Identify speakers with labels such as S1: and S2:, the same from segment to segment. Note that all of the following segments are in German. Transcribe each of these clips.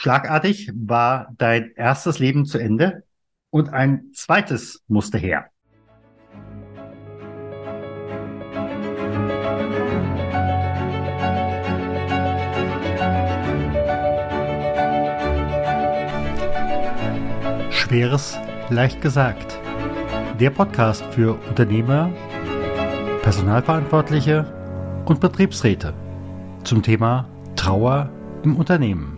S1: Schlagartig war dein erstes Leben zu Ende und ein zweites musste her. Schweres leicht gesagt. Der Podcast für Unternehmer, Personalverantwortliche und Betriebsräte zum Thema Trauer im Unternehmen.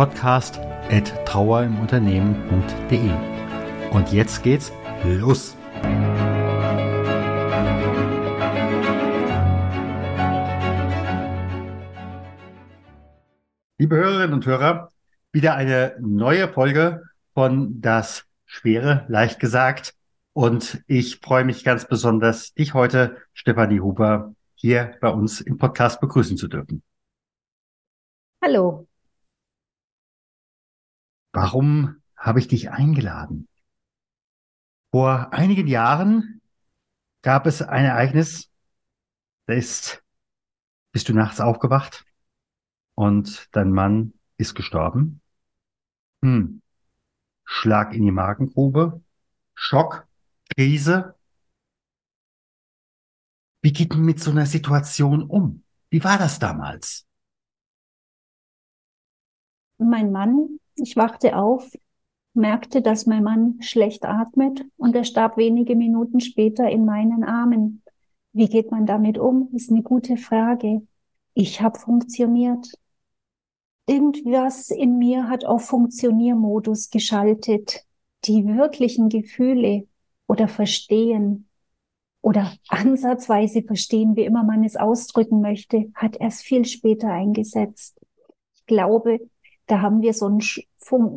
S1: podcast@ trauerimunternehmen.de. Und jetzt geht's los! Liebe Hörerinnen und Hörer, wieder eine neue Folge von Das Schwere leicht gesagt. Und ich freue mich ganz besonders, dich heute, Stefanie Huber, hier bei uns im Podcast begrüßen zu dürfen.
S2: Hallo,
S1: Warum habe ich dich eingeladen? Vor einigen Jahren gab es ein Ereignis, da ist, bist du nachts aufgewacht und dein Mann ist gestorben. Hm. Schlag in die Magengrube, Schock, Krise. Wie geht man mit so einer Situation um? Wie war das damals?
S2: Mein Mann ich wachte auf, merkte, dass mein Mann schlecht atmet und er starb wenige Minuten später in meinen Armen. Wie geht man damit um? Ist eine gute Frage. Ich habe funktioniert. Irgendwas in mir hat auf Funktioniermodus geschaltet. Die wirklichen Gefühle oder Verstehen oder ansatzweise verstehen, wie immer man es ausdrücken möchte, hat erst viel später eingesetzt. Ich glaube, da haben wir so ein,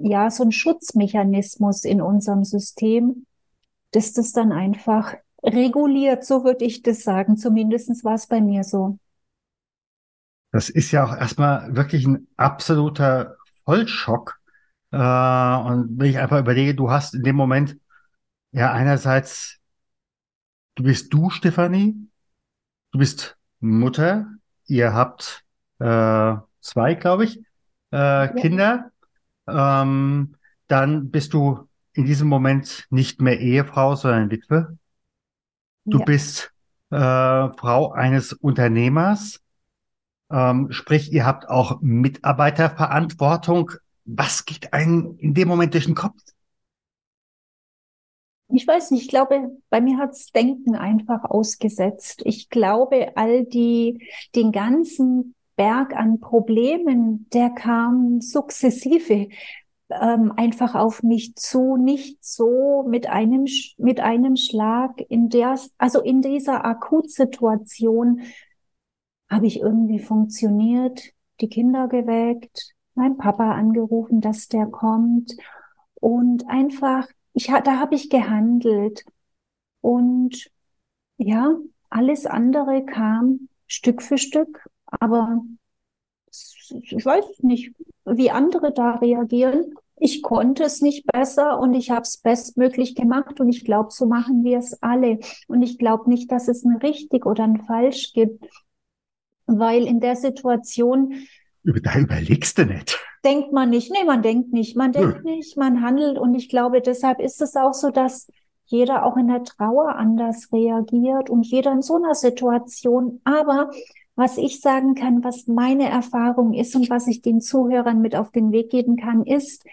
S2: ja, so ein Schutzmechanismus in unserem System, dass das dann einfach reguliert, so würde ich das sagen. Zumindest war es bei mir so.
S1: Das ist ja auch erstmal wirklich ein absoluter Vollschock. Äh, und wenn ich einfach überlege, du hast in dem Moment ja einerseits, du bist du, Stefanie, du bist Mutter, ihr habt äh, zwei, glaube ich, äh, Kinder, ähm, dann bist du in diesem Moment nicht mehr Ehefrau, sondern Witwe. Du ja. bist äh, Frau eines Unternehmers. Ähm, sprich, ihr habt auch Mitarbeiterverantwortung. Was geht einem in dem Moment durch den Kopf?
S2: Ich weiß nicht, ich glaube, bei mir hat's Denken einfach ausgesetzt. Ich glaube, all die, den ganzen Berg an Problemen, der kam sukzessive ähm, einfach auf mich zu, nicht so mit einem, mit einem Schlag in der, also in dieser Akutsituation habe ich irgendwie funktioniert, die Kinder geweckt, mein Papa angerufen, dass der kommt und einfach, ich, da habe ich gehandelt und ja, alles andere kam Stück für Stück aber ich weiß nicht, wie andere da reagieren. Ich konnte es nicht besser und ich habe es bestmöglich gemacht und ich glaube, so machen wir es alle. Und ich glaube nicht, dass es ein richtig oder ein falsch gibt, weil in der Situation
S1: da überlegst du nicht.
S2: Denkt man nicht. Nee, man denkt nicht. Man denkt hm. nicht, man handelt. Und ich glaube, deshalb ist es auch so, dass jeder auch in der Trauer anders reagiert und jeder in so einer Situation. Aber was ich sagen kann, was meine Erfahrung ist und was ich den Zuhörern mit auf den Weg geben kann, ist,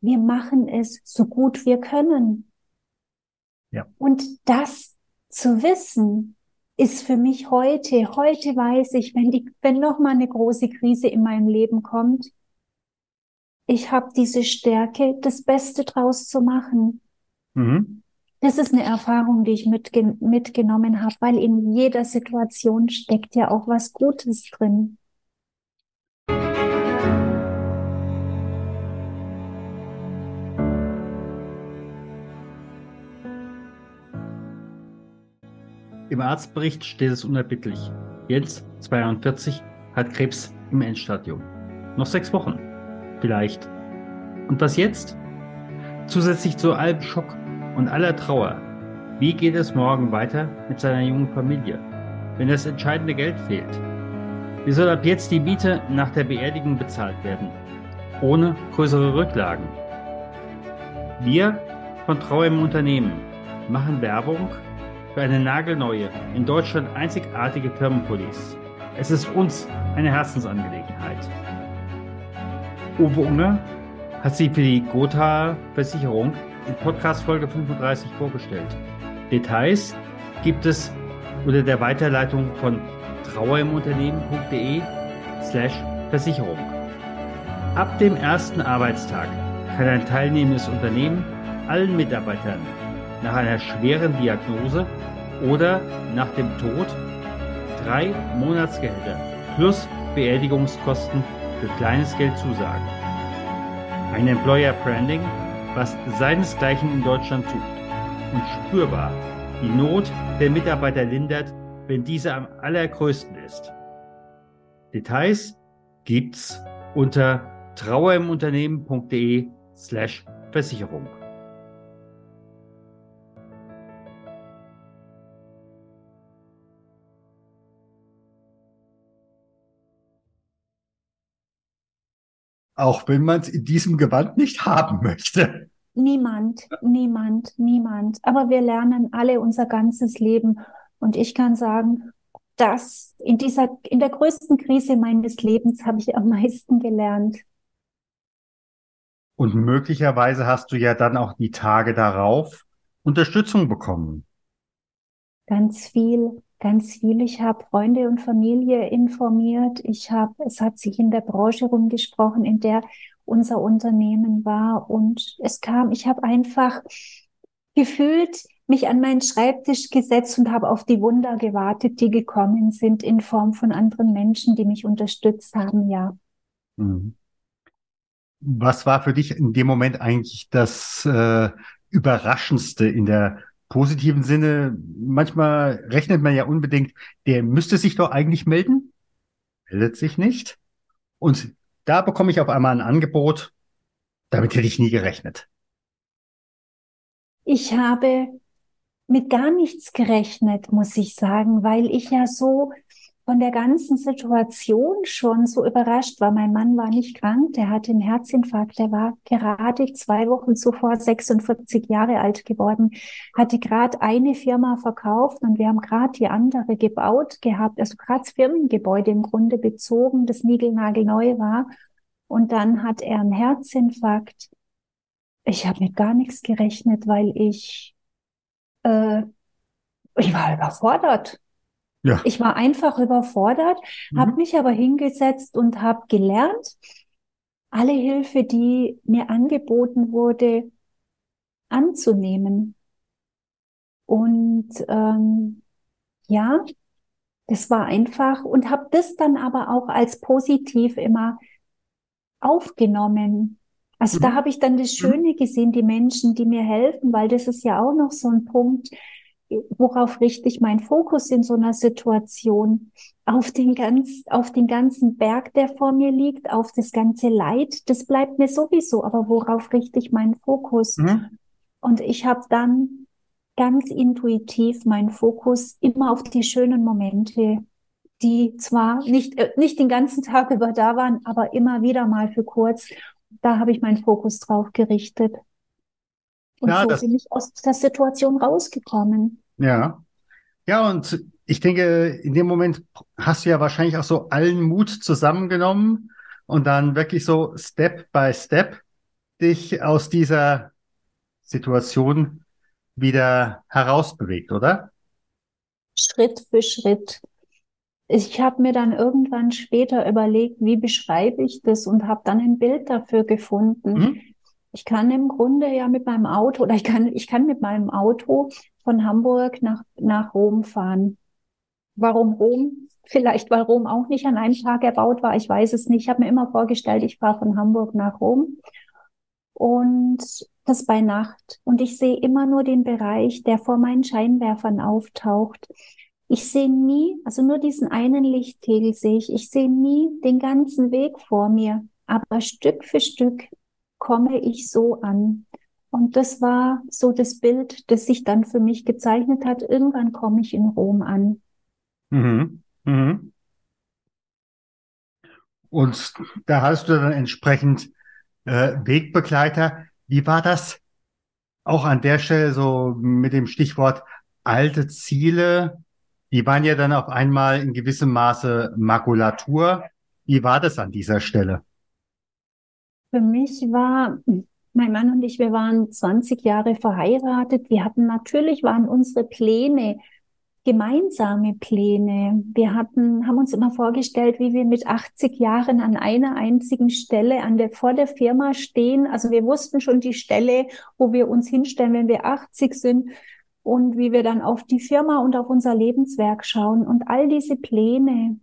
S2: wir machen es so gut wir können. Ja. Und das zu wissen, ist für mich heute, heute weiß ich, wenn die, wenn noch mal eine große Krise in meinem Leben kommt, ich habe diese Stärke, das Beste draus zu machen. Mhm das ist eine Erfahrung, die ich mitge mitgenommen habe, weil in jeder Situation steckt ja auch was Gutes drin.
S1: Im Arztbericht steht es unerbittlich. Jens, 42, hat Krebs im Endstadium. Noch sechs Wochen. Vielleicht. Und was jetzt? Zusätzlich zu allem Schock und aller Trauer. Wie geht es morgen weiter mit seiner jungen Familie, wenn das entscheidende Geld fehlt? Wie soll ab jetzt die Miete nach der Beerdigung bezahlt werden? Ohne größere Rücklagen. Wir von Trauer im Unternehmen machen Werbung für eine nagelneue, in Deutschland einzigartige Firmenpolice. Es ist uns eine Herzensangelegenheit. Uwe Unger hat sie für die Gotha Versicherung in Podcast Folge 35 vorgestellt. Details gibt es unter der Weiterleitung von trauerimunternehmen.de slash Versicherung. Ab dem ersten Arbeitstag kann ein teilnehmendes Unternehmen allen Mitarbeitern nach einer schweren Diagnose oder nach dem Tod drei Monatsgehälter plus Beerdigungskosten für kleines Geld zusagen. Ein Employer Branding, was seinesgleichen in Deutschland sucht und spürbar die Not der Mitarbeiter lindert, wenn diese am allergrößten ist. Details gibt's unter trauerimunternehmen.de slash Versicherung. Auch wenn man es in diesem Gewand nicht haben möchte.
S2: Niemand, niemand, niemand. Aber wir lernen alle unser ganzes Leben. Und ich kann sagen, dass in dieser, in der größten Krise meines Lebens habe ich am meisten gelernt.
S1: Und möglicherweise hast du ja dann auch die Tage darauf Unterstützung bekommen.
S2: Ganz viel ganz viel. Ich habe Freunde und Familie informiert. Ich habe, es hat sich in der Branche rumgesprochen, in der unser Unternehmen war. Und es kam, ich habe einfach gefühlt mich an meinen Schreibtisch gesetzt und habe auf die Wunder gewartet, die gekommen sind in Form von anderen Menschen, die mich unterstützt haben, ja. Mhm.
S1: Was war für dich in dem Moment eigentlich das äh, Überraschendste in der positiven Sinne, manchmal rechnet man ja unbedingt, der müsste sich doch eigentlich melden, meldet sich nicht. Und da bekomme ich auf einmal ein Angebot, damit hätte ich nie gerechnet.
S2: Ich habe mit gar nichts gerechnet, muss ich sagen, weil ich ja so von der ganzen Situation schon so überrascht war. Mein Mann war nicht krank, der hatte einen Herzinfarkt, der war gerade zwei Wochen zuvor 46 Jahre alt geworden, hatte gerade eine Firma verkauft und wir haben gerade die andere gebaut gehabt, also gerade das Firmengebäude im Grunde bezogen, das niegelnagelneu war. Und dann hat er einen Herzinfarkt. Ich habe mit gar nichts gerechnet, weil ich, äh, ich war überfordert. Ja. Ich war einfach überfordert, mhm. habe mich aber hingesetzt und habe gelernt, alle Hilfe, die mir angeboten wurde, anzunehmen. Und ähm, ja, das war einfach und habe das dann aber auch als positiv immer aufgenommen. Also mhm. da habe ich dann das mhm. Schöne gesehen, die Menschen, die mir helfen, weil das ist ja auch noch so ein Punkt, worauf richte ich meinen Fokus in so einer Situation? Auf den ganz, auf den ganzen Berg, der vor mir liegt, auf das ganze Leid, das bleibt mir sowieso, aber worauf richte ich meinen Fokus? Mhm. Und ich habe dann ganz intuitiv meinen Fokus immer auf die schönen Momente, die zwar nicht, äh, nicht den ganzen Tag über da waren, aber immer wieder mal für kurz. Da habe ich meinen Fokus drauf gerichtet. Und ja, so bin ich aus der Situation rausgekommen.
S1: Ja. Ja, und ich denke, in dem Moment hast du ja wahrscheinlich auch so allen Mut zusammengenommen und dann wirklich so Step by Step dich aus dieser Situation wieder herausbewegt, oder?
S2: Schritt für Schritt. Ich habe mir dann irgendwann später überlegt, wie beschreibe ich das und habe dann ein Bild dafür gefunden. Mhm. Ich kann im Grunde ja mit meinem Auto oder ich kann, ich kann mit meinem Auto von Hamburg nach, nach Rom fahren. Warum Rom? Vielleicht, weil Rom auch nicht an einem Tag erbaut war. Ich weiß es nicht. Ich habe mir immer vorgestellt, ich fahre von Hamburg nach Rom und das bei Nacht. Und ich sehe immer nur den Bereich, der vor meinen Scheinwerfern auftaucht. ich sehe nie, also nur diesen einen Lichtkegel sehe ich, ich sehe nie den ganzen Weg vor mir, aber Stück für Stück komme ich so an. Und das war so das Bild, das sich dann für mich gezeichnet hat. Irgendwann komme ich in Rom an.
S1: Mhm. Mhm. Und da hast du dann entsprechend äh, Wegbegleiter. Wie war das auch an der Stelle so mit dem Stichwort alte Ziele? Die waren ja dann auf einmal in gewissem Maße Makulatur. Wie war das an dieser Stelle?
S2: Für mich war mein Mann und ich, wir waren 20 Jahre verheiratet. Wir hatten natürlich, waren unsere Pläne gemeinsame Pläne. Wir hatten, haben uns immer vorgestellt, wie wir mit 80 Jahren an einer einzigen Stelle an der, vor der Firma stehen. Also wir wussten schon die Stelle, wo wir uns hinstellen, wenn wir 80 sind und wie wir dann auf die Firma und auf unser Lebenswerk schauen. Und all diese Pläne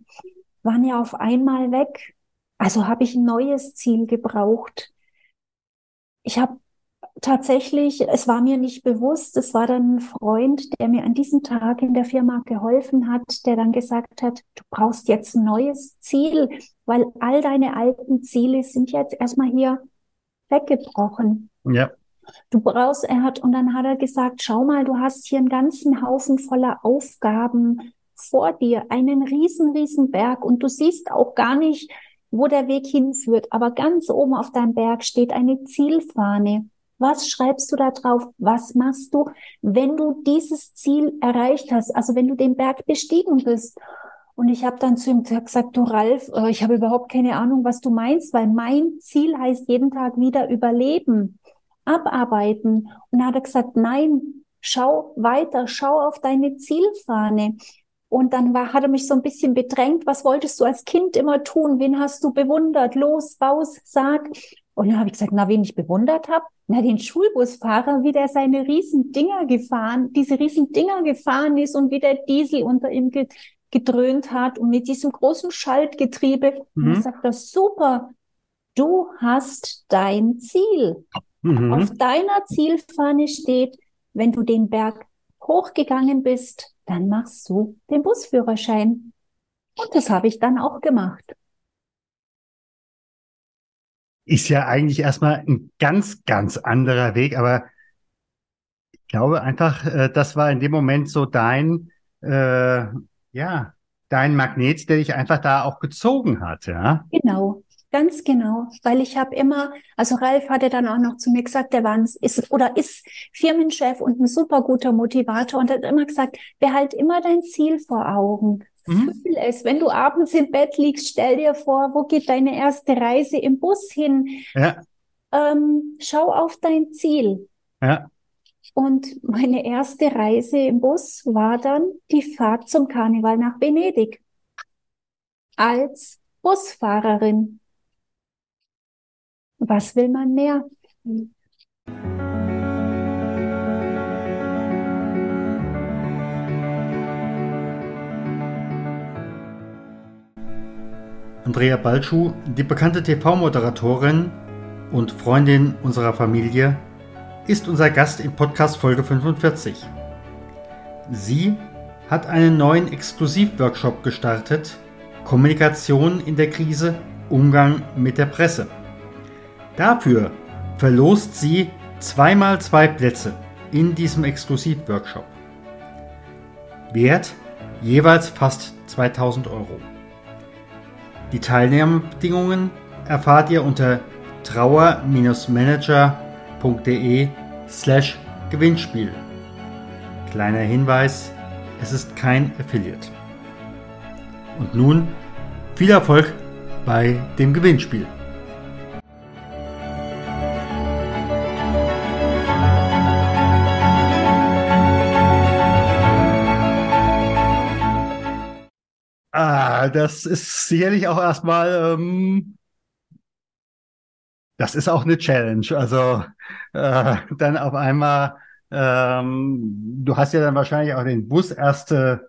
S2: waren ja auf einmal weg. Also habe ich ein neues Ziel gebraucht. Ich habe tatsächlich, es war mir nicht bewusst, es war dann ein Freund, der mir an diesem Tag in der Firma geholfen hat, der dann gesagt hat, du brauchst jetzt ein neues Ziel, weil all deine alten Ziele sind jetzt erstmal hier weggebrochen.
S1: Ja.
S2: Du brauchst, er hat, und dann hat er gesagt, schau mal, du hast hier einen ganzen Haufen voller Aufgaben vor dir, einen riesen, riesen Berg und du siehst auch gar nicht, wo der Weg hinführt. Aber ganz oben auf deinem Berg steht eine Zielfahne. Was schreibst du da drauf? Was machst du, wenn du dieses Ziel erreicht hast? Also wenn du den Berg bestiegen bist. Und ich habe dann zu ihm gesagt, du Ralf, äh, ich habe überhaupt keine Ahnung, was du meinst, weil mein Ziel heißt jeden Tag wieder überleben, abarbeiten. Und er hat gesagt, nein, schau weiter, schau auf deine Zielfahne. Und dann war, hat er mich so ein bisschen bedrängt. Was wolltest du als Kind immer tun? Wen hast du bewundert? Los, Baus, sag. Und dann habe ich gesagt, na, wen ich bewundert habe? Na, den Schulbusfahrer, wie der seine riesen Dinger gefahren, diese riesen Dinger gefahren ist und wie der Diesel unter ihm gedröhnt hat und mit diesem großen Schaltgetriebe. Mhm. Und ich sagte, super, du hast dein Ziel. Mhm. Auf deiner Zielfahne steht, wenn du den Berg hochgegangen bist, dann machst du den Busführerschein. Und das habe ich dann auch gemacht
S1: ist ja eigentlich erstmal ein ganz, ganz anderer Weg, aber ich glaube einfach, äh, das war in dem Moment so dein, äh, ja, dein Magnet, der dich einfach da auch gezogen hat, ja?
S2: Genau. Ganz genau, weil ich habe immer, also Ralf hatte dann auch noch zu mir gesagt, der war ein, ist oder ist Firmenchef und ein super guter Motivator und hat immer gesagt, behalt immer dein Ziel vor Augen. Mhm. Fühl es. Wenn du abends im Bett liegst, stell dir vor, wo geht deine erste Reise im Bus hin?
S1: Ja.
S2: Ähm, schau auf dein Ziel.
S1: Ja.
S2: Und meine erste Reise im Bus war dann die Fahrt zum Karneval nach Venedig. Als Busfahrerin. Was will man mehr?
S1: Andrea Balschuh, die bekannte TV-Moderatorin und Freundin unserer Familie, ist unser Gast in Podcast Folge 45. Sie hat einen neuen Exklusivworkshop gestartet, Kommunikation in der Krise, Umgang mit der Presse. Dafür verlost sie zweimal zwei Plätze in diesem Exklusivworkshop. Wert jeweils fast 2000 Euro. Die Teilnahmebedingungen erfahrt ihr unter trauer-manager.de slash Gewinnspiel. Kleiner Hinweis, es ist kein Affiliate. Und nun viel Erfolg bei dem Gewinnspiel. Das ist sicherlich auch erstmal, ähm, das ist auch eine Challenge. Also äh, dann auf einmal, ähm, du hast ja dann wahrscheinlich auch den Bus erste,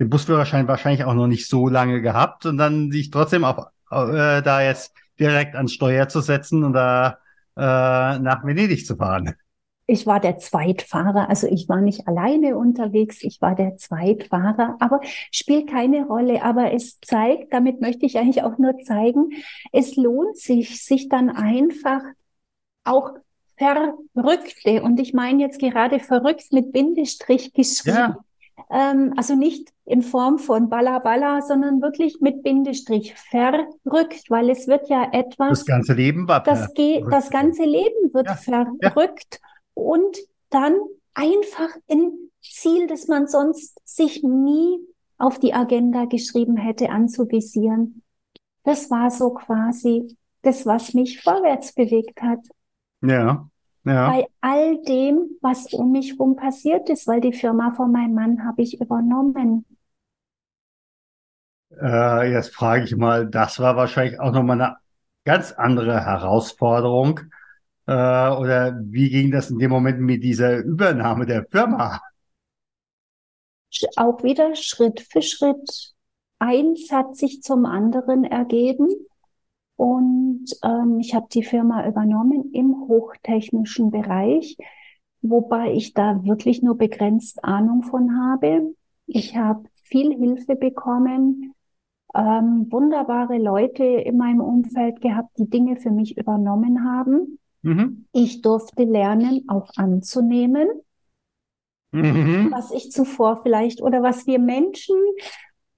S1: den Busführerschein wahrscheinlich auch noch nicht so lange gehabt und dann sich trotzdem auf, äh, da jetzt direkt ans Steuer zu setzen und da äh, nach Venedig zu fahren.
S2: Ich war der Zweitfahrer, also ich war nicht alleine unterwegs, ich war der Zweitfahrer, aber spielt keine Rolle. Aber es zeigt, damit möchte ich eigentlich auch nur zeigen, es lohnt sich, sich dann einfach auch Verrückte, und ich meine jetzt gerade verrückt mit Bindestrich geschrieben, ja. ähm, also nicht in Form von Balla Balla, sondern wirklich mit Bindestrich verrückt, weil es wird ja etwas.
S1: Das ganze Leben war
S2: das, das ganze Leben wird ja. verrückt. Ja und dann einfach ein Ziel, das man sonst sich nie auf die Agenda geschrieben hätte, anzuvisieren. Das war so quasi das, was mich vorwärts bewegt hat.
S1: Ja, ja.
S2: Bei all dem, was um mich herum passiert ist, weil die Firma von meinem Mann habe ich übernommen.
S1: Äh, jetzt frage ich mal, das war wahrscheinlich auch nochmal eine ganz andere Herausforderung, äh, oder wie ging das in dem Moment mit dieser Übernahme der Firma?
S2: Auch wieder Schritt für Schritt. Eins hat sich zum anderen ergeben und ähm, ich habe die Firma übernommen im hochtechnischen Bereich, wobei ich da wirklich nur begrenzt Ahnung von habe. Ich habe viel Hilfe bekommen, ähm, wunderbare Leute in meinem Umfeld gehabt, die Dinge für mich übernommen haben. Mhm. Ich durfte lernen, auch anzunehmen, mhm. was ich zuvor vielleicht oder was wir Menschen,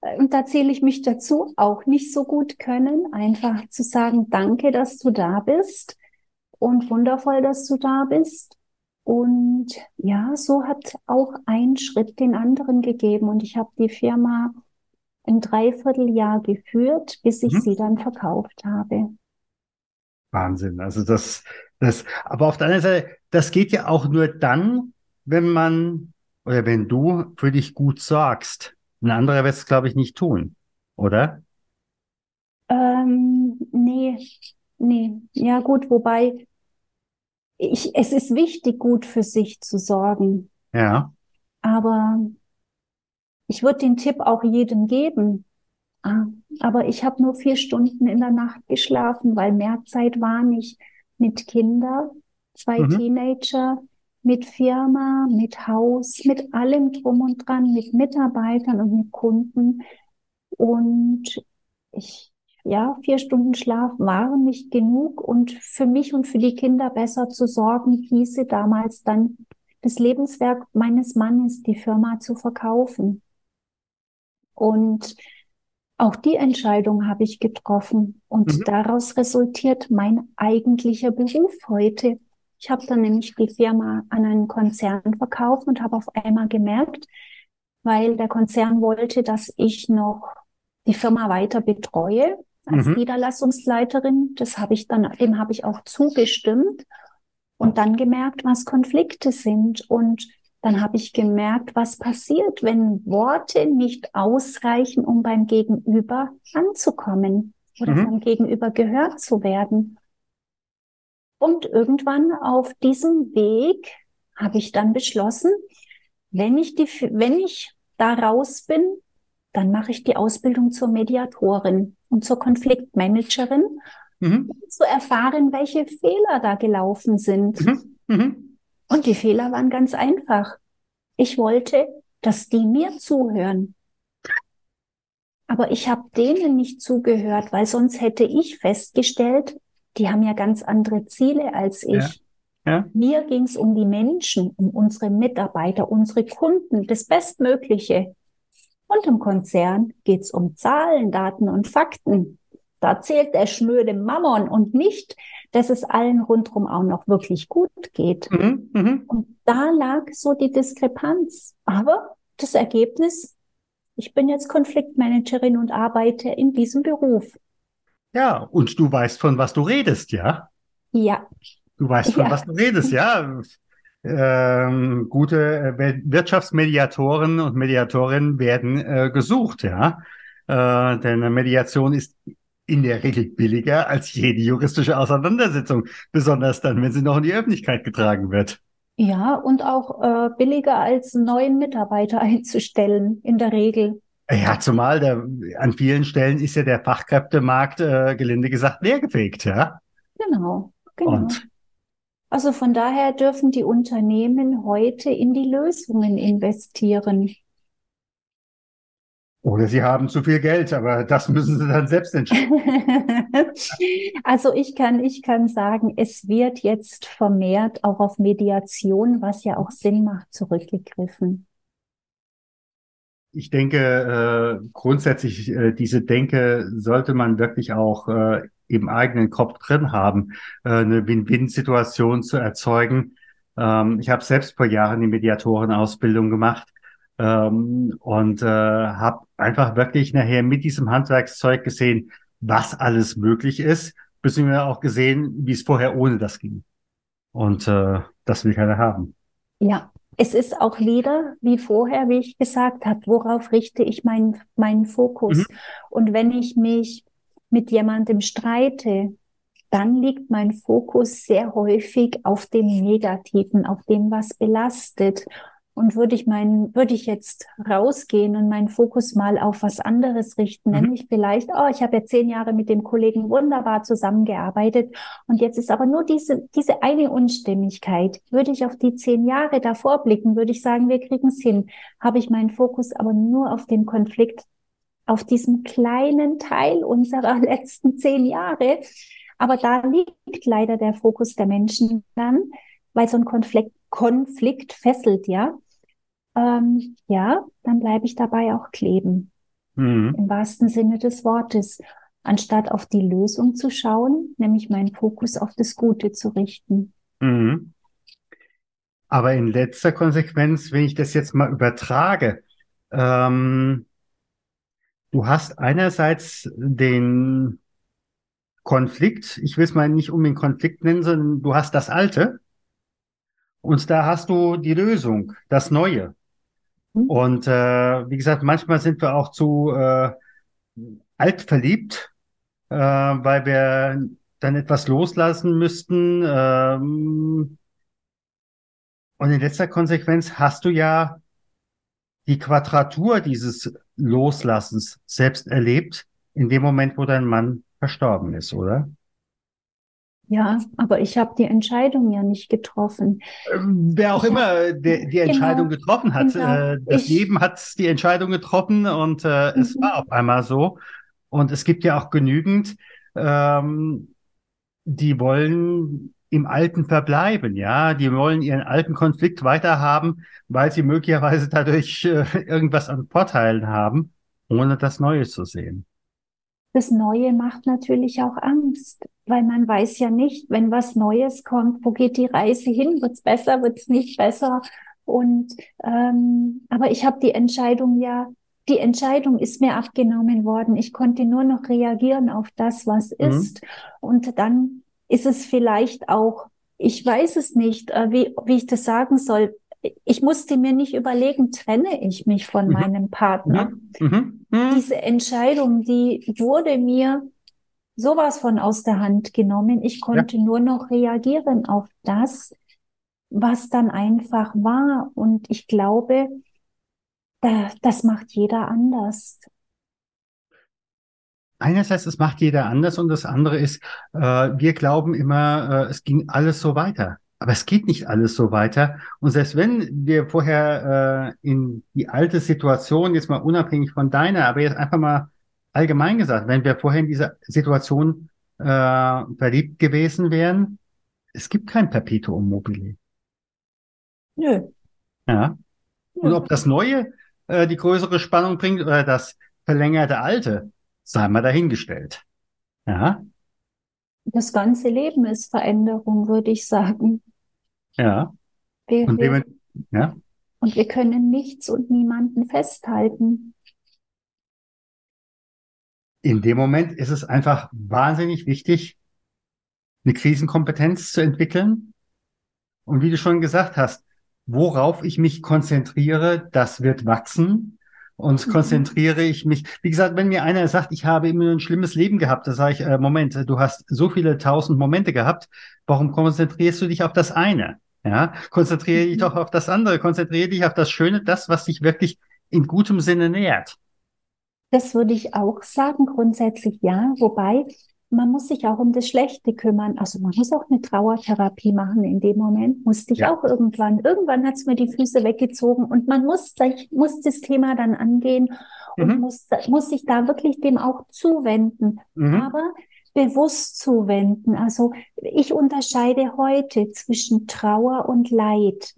S2: äh, und da zähle ich mich dazu, auch nicht so gut können, einfach zu sagen, danke, dass du da bist und wundervoll, dass du da bist. Und ja, so hat auch ein Schritt den anderen gegeben. Und ich habe die Firma ein Dreivierteljahr geführt, bis ich mhm. sie dann verkauft habe.
S1: Wahnsinn. Also das, das, aber auf der anderen Seite, das geht ja auch nur dann, wenn man oder wenn du für dich gut sorgst. Ein anderer wird es, glaube ich, nicht tun, oder?
S2: Ähm, nee, nee. Ja, gut, wobei ich, es ist wichtig, gut für sich zu sorgen.
S1: Ja.
S2: Aber ich würde den Tipp auch jedem geben. Ah, aber ich habe nur vier Stunden in der Nacht geschlafen, weil mehr Zeit war nicht mit Kindern, zwei mhm. Teenager, mit Firma, mit Haus, mit allem drum und dran, mit Mitarbeitern und mit Kunden. Und ich, ja, vier Stunden Schlaf waren nicht genug. Und für mich und für die Kinder besser zu sorgen, hieße damals dann das Lebenswerk meines Mannes, die Firma zu verkaufen. Und auch die Entscheidung habe ich getroffen und mhm. daraus resultiert mein eigentlicher Beruf heute. Ich habe dann nämlich die Firma an einen Konzern verkauft und habe auf einmal gemerkt, weil der Konzern wollte, dass ich noch die Firma weiter betreue als mhm. Niederlassungsleiterin. Das habe ich dann, dem habe ich auch zugestimmt und dann gemerkt, was Konflikte sind und dann habe ich gemerkt, was passiert, wenn Worte nicht ausreichen, um beim Gegenüber anzukommen oder mhm. vom Gegenüber gehört zu werden. Und irgendwann auf diesem Weg habe ich dann beschlossen, wenn ich die, wenn ich da raus bin, dann mache ich die Ausbildung zur Mediatorin und zur Konfliktmanagerin, mhm. um zu erfahren, welche Fehler da gelaufen sind. Mhm. Mhm. Und die Fehler waren ganz einfach. Ich wollte, dass die mir zuhören. Aber ich habe denen nicht zugehört, weil sonst hätte ich festgestellt, die haben ja ganz andere Ziele als ich. Ja. Ja. Mir ging es um die Menschen, um unsere Mitarbeiter, unsere Kunden, das Bestmögliche. Und im Konzern geht es um Zahlen, Daten und Fakten. Da zählt der schnöde Mammon und nicht, dass es allen rundherum auch noch wirklich gut geht. Mhm, mh. Und da lag so die Diskrepanz. Aber das Ergebnis, ich bin jetzt Konfliktmanagerin und arbeite in diesem Beruf.
S1: Ja, und du weißt, von was du redest, ja?
S2: Ja.
S1: Du weißt, von ja. was du redest, ja. Ähm, gute äh, Wirtschaftsmediatoren und Mediatorinnen werden äh, gesucht, ja. Äh, denn Mediation ist in der Regel billiger als jede juristische Auseinandersetzung, besonders dann, wenn sie noch in die Öffentlichkeit getragen wird.
S2: Ja, und auch äh, billiger als neuen Mitarbeiter einzustellen, in der Regel.
S1: Ja, zumal der, an vielen Stellen ist ja der Fachkräftemarkt, äh, gelinde gesagt, leergefegt, ja.
S2: Genau, genau.
S1: Und
S2: Also von daher dürfen die Unternehmen heute in die Lösungen investieren.
S1: Oder sie haben zu viel Geld, aber das müssen sie dann selbst entscheiden.
S2: also ich kann, ich kann sagen, es wird jetzt vermehrt auch auf Mediation, was ja auch Sinn macht, zurückgegriffen.
S1: Ich denke, äh, grundsätzlich äh, diese Denke sollte man wirklich auch äh, im eigenen Kopf drin haben, äh, eine Win-Win-Situation zu erzeugen. Ähm, ich habe selbst vor Jahren die Mediatorenausbildung gemacht ähm, und äh, habe einfach wirklich nachher mit diesem Handwerkszeug gesehen, was alles möglich ist, beziehungsweise auch gesehen, wie es vorher ohne das ging. Und äh, das will keiner haben.
S2: Ja, es ist auch wieder wie vorher, wie ich gesagt habe, worauf richte ich meinen meinen Fokus? Mhm. Und wenn ich mich mit jemandem streite, dann liegt mein Fokus sehr häufig auf dem Negativen, auf dem, was belastet. Und würde ich meinen, würde ich jetzt rausgehen und meinen Fokus mal auf was anderes richten, mhm. nämlich vielleicht, oh, ich habe ja zehn Jahre mit dem Kollegen wunderbar zusammengearbeitet und jetzt ist aber nur diese, diese eine Unstimmigkeit. Würde ich auf die zehn Jahre davor blicken, würde ich sagen, wir kriegen es hin. Habe ich meinen Fokus aber nur auf den Konflikt auf diesem kleinen Teil unserer letzten zehn Jahre. Aber da liegt leider der Fokus der Menschen dann, weil so ein Konflikt, Konflikt fesselt, ja. Ähm, ja, dann bleibe ich dabei auch kleben. Mhm. Im wahrsten Sinne des Wortes. Anstatt auf die Lösung zu schauen, nämlich meinen Fokus auf das Gute zu richten. Mhm.
S1: Aber in letzter Konsequenz, wenn ich das jetzt mal übertrage, ähm, Du hast einerseits den Konflikt, ich will es mal nicht um den Konflikt nennen, sondern du hast das Alte und da hast du die Lösung, das Neue. Mhm. Und äh, wie gesagt, manchmal sind wir auch zu äh, alt verliebt, äh, weil wir dann etwas loslassen müssten. Ähm, und in letzter Konsequenz hast du ja die Quadratur dieses Loslassens selbst erlebt, in dem Moment, wo dein Mann verstorben ist, oder?
S2: Ja, aber ich habe die Entscheidung ja nicht getroffen.
S1: Ähm, wer auch ich immer hab, der, die Entscheidung genau, getroffen hat, genau, äh, das ich, Leben hat die Entscheidung getroffen und äh, mhm. es war auf einmal so. Und es gibt ja auch genügend, ähm, die wollen im Alten verbleiben, ja. Die wollen ihren alten Konflikt weiterhaben, weil sie möglicherweise dadurch äh, irgendwas an Vorteilen haben, ohne das Neue zu sehen.
S2: Das Neue macht natürlich auch Angst, weil man weiß ja nicht, wenn was Neues kommt, wo geht die Reise hin? Wird's besser, wird's nicht besser? Und ähm, aber ich habe die Entscheidung ja, die Entscheidung ist mir abgenommen worden. Ich konnte nur noch reagieren auf das, was mhm. ist. Und dann ist es vielleicht auch, ich weiß es nicht, äh, wie, wie ich das sagen soll. Ich musste mir nicht überlegen, trenne ich mich von mhm. meinem Partner. Mhm. Mhm. Diese Entscheidung, die wurde mir sowas von aus der Hand genommen. Ich konnte ja. nur noch reagieren auf das, was dann einfach war. Und ich glaube, da, das macht jeder anders
S1: einerseits, es macht jeder anders und das andere ist, äh, wir glauben immer, äh, es ging alles so weiter. Aber es geht nicht alles so weiter. Und selbst wenn wir vorher äh, in die alte Situation, jetzt mal unabhängig von deiner, aber jetzt einfach mal allgemein gesagt, wenn wir vorher in dieser Situation äh, verliebt gewesen wären, es gibt kein Perpetuum mobile. Nö. Ja. Und ob das Neue äh, die größere Spannung bringt oder das verlängerte Alte, sei mal dahingestellt. Ja.
S2: Das ganze Leben ist Veränderung, würde ich sagen.
S1: Ja.
S2: Wir, und, wir, ja. und wir können nichts und niemanden festhalten.
S1: In dem Moment ist es einfach wahnsinnig wichtig, eine Krisenkompetenz zu entwickeln. Und wie du schon gesagt hast, worauf ich mich konzentriere, das wird wachsen und mhm. konzentriere ich mich. Wie gesagt, wenn mir einer sagt, ich habe immer ein schlimmes Leben gehabt, da sage ich, äh, Moment, du hast so viele tausend Momente gehabt, warum konzentrierst du dich auf das eine? Ja, konzentriere dich mhm. doch auf das andere, konzentriere dich auf das Schöne, das, was dich wirklich in gutem Sinne nährt.
S2: Das würde ich auch sagen, grundsätzlich ja, wobei man muss sich auch um das Schlechte kümmern. Also man muss auch eine Trauertherapie machen in dem Moment. Musste ich ja. auch irgendwann. Irgendwann hat es mir die Füße weggezogen und man muss, muss das Thema dann angehen und mhm. muss, muss sich da wirklich dem auch zuwenden. Mhm. Aber bewusst zuwenden. Also ich unterscheide heute zwischen Trauer und Leid.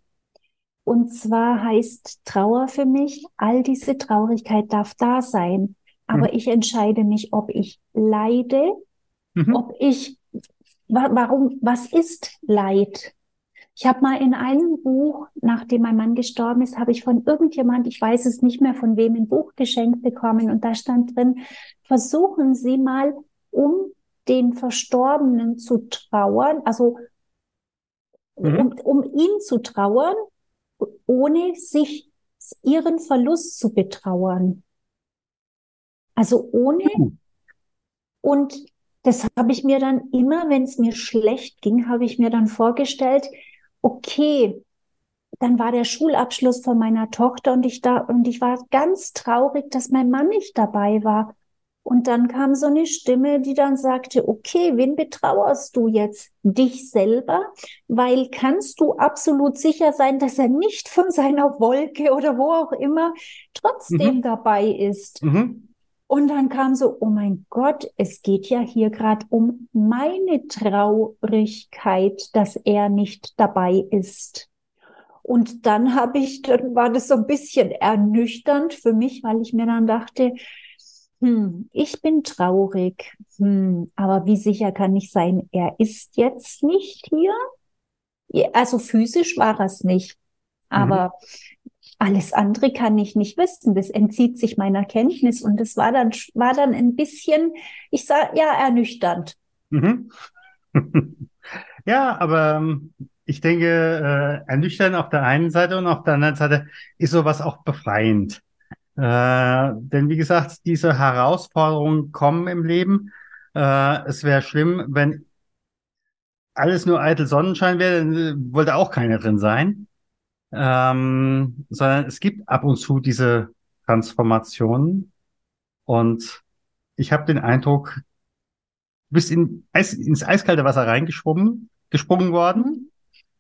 S2: Und zwar heißt Trauer für mich, all diese Traurigkeit darf da sein. Aber mhm. ich entscheide mich, ob ich leide Mhm. Ob ich, wa warum, was ist Leid? Ich habe mal in einem Buch, nachdem mein Mann gestorben ist, habe ich von irgendjemand, ich weiß es nicht mehr von wem, ein Buch geschenkt bekommen und da stand drin, versuchen Sie mal, um den Verstorbenen zu trauern, also mhm. um, um ihn zu trauern, ohne sich ihren Verlust zu betrauern. Also ohne, mhm. und das habe ich mir dann immer, wenn es mir schlecht ging, habe ich mir dann vorgestellt, okay, dann war der Schulabschluss von meiner Tochter und ich da und ich war ganz traurig, dass mein Mann nicht dabei war. Und dann kam so eine Stimme, die dann sagte, okay, wen betrauerst du jetzt? Dich selber? Weil kannst du absolut sicher sein, dass er nicht von seiner Wolke oder wo auch immer trotzdem mhm. dabei ist. Mhm. Und dann kam so, oh mein Gott, es geht ja hier gerade um meine Traurigkeit, dass er nicht dabei ist. Und dann habe ich, dann war das so ein bisschen ernüchternd für mich, weil ich mir dann dachte, hm, ich bin traurig, hm, aber wie sicher kann ich sein, er ist jetzt nicht hier? Also physisch war es nicht, aber mhm. Alles andere kann ich nicht wissen. Das entzieht sich meiner Kenntnis. Und das war dann, war dann ein bisschen, ich sage, ja, ernüchternd. Mhm.
S1: ja, aber ähm, ich denke, äh, ernüchternd auf der einen Seite und auf der anderen Seite ist sowas auch befreiend. Äh, denn wie gesagt, diese Herausforderungen kommen im Leben. Äh, es wäre schlimm, wenn alles nur eitel Sonnenschein wäre, dann äh, wollte auch keiner drin sein ähm, sondern es gibt ab und zu diese Transformationen und ich habe den Eindruck, du bist in Eis, ins eiskalte Wasser reingeschwommen, gesprungen worden.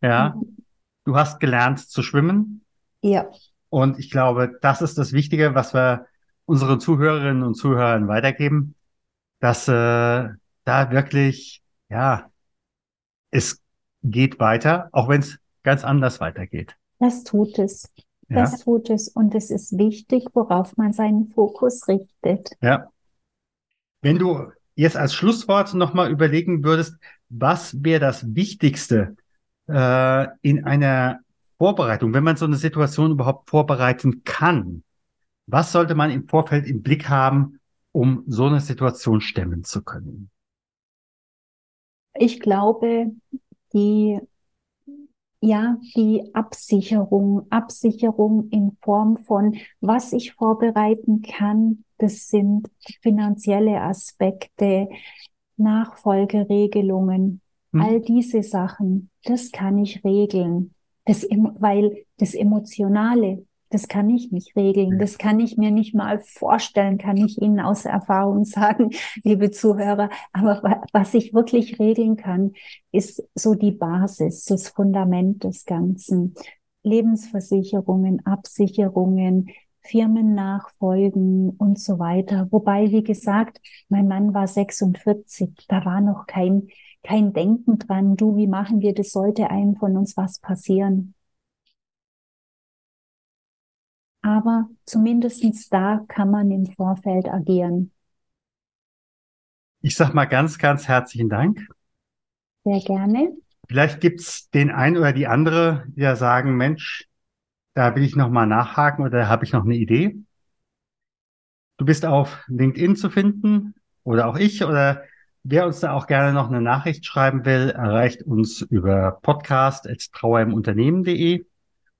S1: Ja, mhm. du hast gelernt zu schwimmen.
S2: Ja.
S1: Und ich glaube, das ist das Wichtige, was wir unseren Zuhörerinnen und Zuhörern weitergeben, dass äh, da wirklich, ja, es geht weiter, auch wenn es ganz anders weitergeht.
S2: Das tut es. Ja. Das tut es. Und es ist wichtig, worauf man seinen Fokus richtet.
S1: Ja. Wenn du jetzt als Schlusswort nochmal überlegen würdest, was wäre das Wichtigste äh, in einer Vorbereitung, wenn man so eine Situation überhaupt vorbereiten kann? Was sollte man im Vorfeld im Blick haben, um so eine Situation stemmen zu können?
S2: Ich glaube, die ja, die Absicherung, Absicherung in Form von, was ich vorbereiten kann, das sind finanzielle Aspekte, Nachfolgeregelungen, hm. all diese Sachen, das kann ich regeln. Das, weil das Emotionale, das kann ich nicht regeln. Das kann ich mir nicht mal vorstellen, kann ich Ihnen aus Erfahrung sagen, liebe Zuhörer. Aber was ich wirklich regeln kann, ist so die Basis, das Fundament des Ganzen. Lebensversicherungen, Absicherungen, Firmennachfolgen und so weiter. Wobei, wie gesagt, mein Mann war 46, da war noch kein, kein Denken dran, du, wie machen wir das, sollte einem von uns was passieren. aber zumindestens da kann man im Vorfeld agieren.
S1: Ich sag mal ganz, ganz herzlichen Dank.
S2: Sehr gerne.
S1: Vielleicht gibt's den einen oder die andere, die ja sagen, Mensch, da will ich noch mal nachhaken oder habe ich noch eine Idee. Du bist auf LinkedIn zu finden oder auch ich oder wer uns da auch gerne noch eine Nachricht schreiben will, erreicht uns über podcast.trauerimunternehmen.de.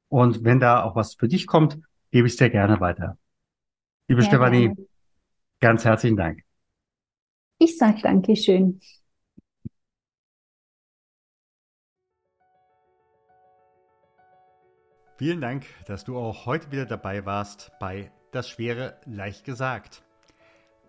S1: Und wenn da auch was für dich kommt, gebe ich dir gerne weiter. Liebe ja, Stefanie, gerne. ganz herzlichen Dank.
S2: Ich sage Dankeschön.
S1: Vielen Dank, dass du auch heute wieder dabei warst bei Das Schwere leicht gesagt.